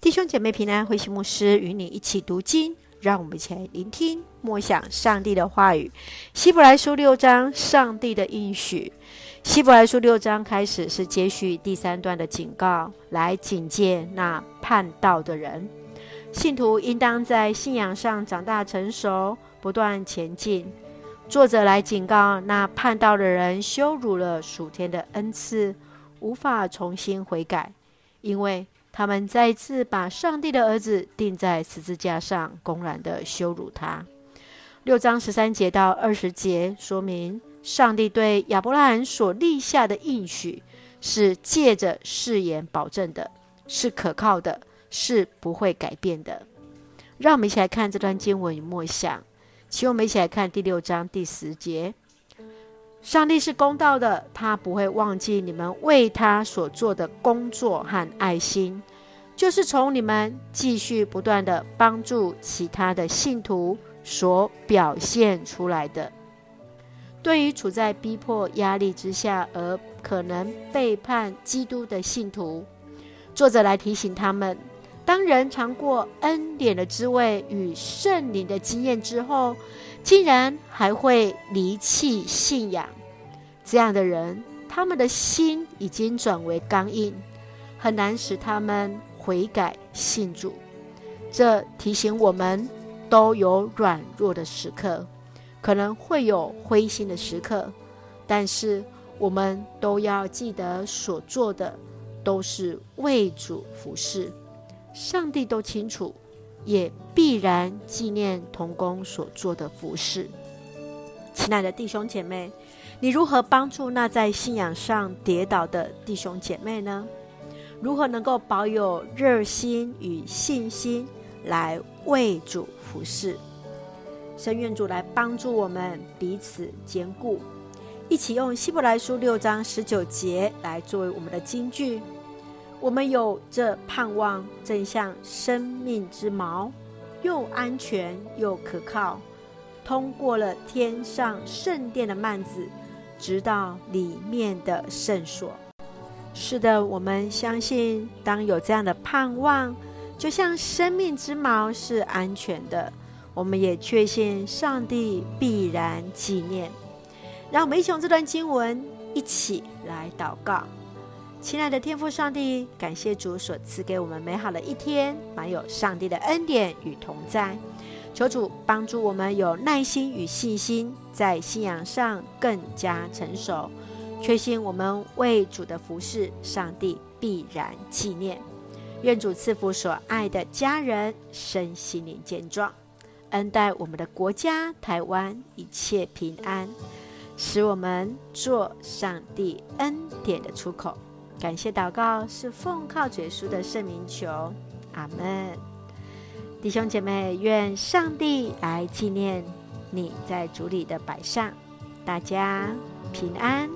弟兄姐妹平安，慧馨牧师与你一起读经，让我们一起来聆听默想上帝的话语。希伯来书六章，上帝的应许。希伯来书六章开始是接续第三段的警告，来警戒那叛道的人。信徒应当在信仰上长大成熟，不断前进。作者来警告那叛道的人，羞辱了属天的恩赐，无法重新悔改，因为。他们再次把上帝的儿子钉在十字架上，公然的羞辱他。六章十三节到二十节说明，上帝对亚伯拉罕所立下的应许是借着誓言保证的，是可靠的，是不会改变的。让我们一起来看这段经文与默想，请我们一起来看第六章第十节。上帝是公道的，他不会忘记你们为他所做的工作和爱心，就是从你们继续不断的帮助其他的信徒所表现出来的。对于处在逼迫压力之下而可能背叛基督的信徒，作者来提醒他们：当人尝过恩典的滋味与圣灵的经验之后，竟然还会离弃信仰。这样的人，他们的心已经转为刚硬，很难使他们悔改信主。这提醒我们，都有软弱的时刻，可能会有灰心的时刻，但是我们都要记得，所做的都是为主服侍。上帝都清楚，也必然纪念童工所做的服侍。亲爱的弟兄姐妹，你如何帮助那在信仰上跌倒的弟兄姐妹呢？如何能够保有热心与信心来为主服侍？神愿主来帮助我们彼此坚固，一起用希伯来书六章十九节来作为我们的金句。我们有这盼望，正像生命之锚，又安全又可靠，通过了天上圣殿的幔子。直到里面的圣所。是的，我们相信，当有这样的盼望，就像生命之锚是安全的，我们也确信上帝必然纪念。让我们一起用这段经文一起来祷告。亲爱的天父上帝，感谢主所赐给我们美好的一天，满有上帝的恩典与同在。求主帮助我们有耐心与信心，在信仰上更加成熟。确信我们为主的服事，上帝必然纪念。愿主赐福所爱的家人身心灵健壮，恩待我们的国家台湾一切平安，使我们做上帝恩典的出口。感谢祷告是奉靠主耶稣的圣名求，阿门。弟兄姐妹，愿上帝来纪念你在主里的摆上，大家平安。